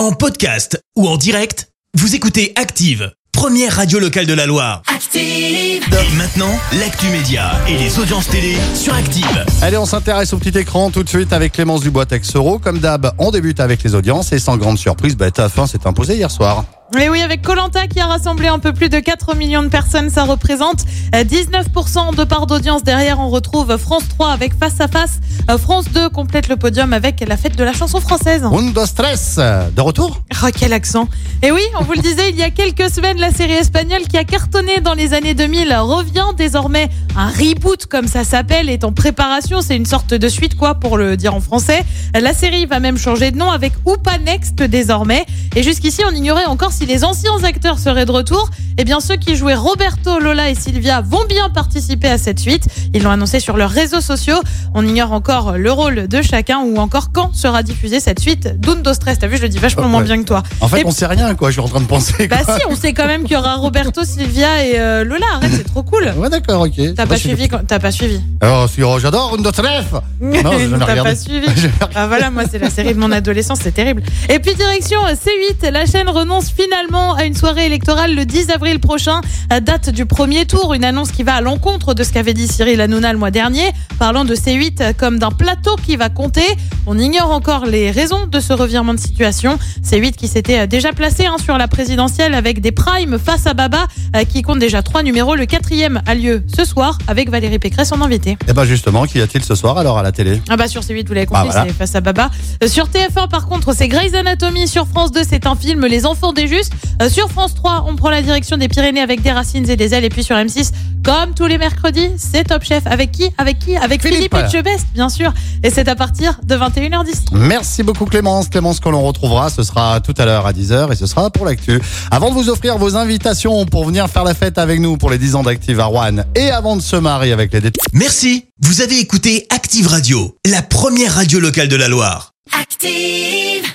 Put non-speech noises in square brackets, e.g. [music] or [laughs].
En podcast ou en direct, vous écoutez Active, première radio locale de la Loire. Active. Et maintenant, l'actu média et les audiences télé sur Active. Allez, on s'intéresse au petit écran tout de suite avec Clémence Dubois Texero. Comme d'hab, on débute avec les audiences et sans grande surprise, bah, TF1 s'est imposé hier soir. Et oui, avec Colanta qui a rassemblé un peu plus de 4 millions de personnes, ça représente euh, 19% de part d'audience. Derrière, on retrouve France 3 avec Face à Face. Euh, France 2 complète le podium avec la fête de la chanson française. Un, deux, stress. De retour? Oh, quel accent Et oui, on vous le disait, il y a quelques semaines, la série espagnole qui a cartonné dans les années 2000 revient désormais. Un reboot, comme ça s'appelle, est en préparation. C'est une sorte de suite, quoi, pour le dire en français. La série va même changer de nom avec Oupa Next désormais. Et jusqu'ici, on ignorait encore si les anciens acteurs seraient de retour. Eh bien, ceux qui jouaient Roberto, Lola et Sylvia vont bien participer à cette suite. Ils l'ont annoncé sur leurs réseaux sociaux. On ignore encore le rôle de chacun ou encore quand sera diffusée cette suite d'Undo Stress. T'as vu, je le dis vachement moins Ouais. bien que toi. En fait, Et- on sait rien, quoi. Je suis en train de penser. Bah quoi. si, on sait quand même qu'il y aura Roberto, Sylvia et euh, Lola. Arrête, c'est trop cool. Ouais, d'accord, ok. T'as pas suivi quand- T'as pas suivi. Oh, si, oh, j'adore un, deux, stress. [laughs] Non, T'as pas suivi. [laughs] Ah voilà, moi c'est la série de mon adolescence, c'est terrible. Et puis direction euh, C8, la chaîne renonce finalement à une soirée électorale le 10 avril prochain, à date du premier tour, une annonce qui va à l'encontre de ce qu'avait dit Cyril Hanouna le mois dernier, parlant de C8 comme d'un plateau qui va compter. On ignore encore les raisons de ce revirement de situation. C8 qui s'était euh, déjà placé hein, sur la présidentielle avec des primes face à Baba, euh, qui compte déjà trois numéros. Le quatrième a lieu ce soir avec Valérie Pécresse en invité. Et bah, justement, qu'y a-t-il ce soir alors à la télé? Ah bah sur C8, vous l'avez compris, Ah, voilà. c'est face à Baba. Euh, sur TF1, par contre, c'est Grey's Anatomy. Sur France 2, c'est un film, Les Enfants des Justes. Euh, sur France 3, on prend la direction des Pyrénées avec des racines et des ailes. Et puis sur M6, comme tous les mercredis, c'est Top Chef. Avec qui? Avec qui? Avec Philippe, Philippe. Etchebest, bien sûr. Et c'est à partir de 21h10. Merci beaucoup Clémence. Clémence que l'on retrouvera, ce sera tout à l'heure à 10h et ce sera pour l'actu. Avant de vous offrir vos invitations pour venir faire la fête avec nous pour les 10 ans d'Active à Rouen et avant de se marier avec les détails. Merci, vous avez écouté Active Radio, la première radio locale de la Loire. Active.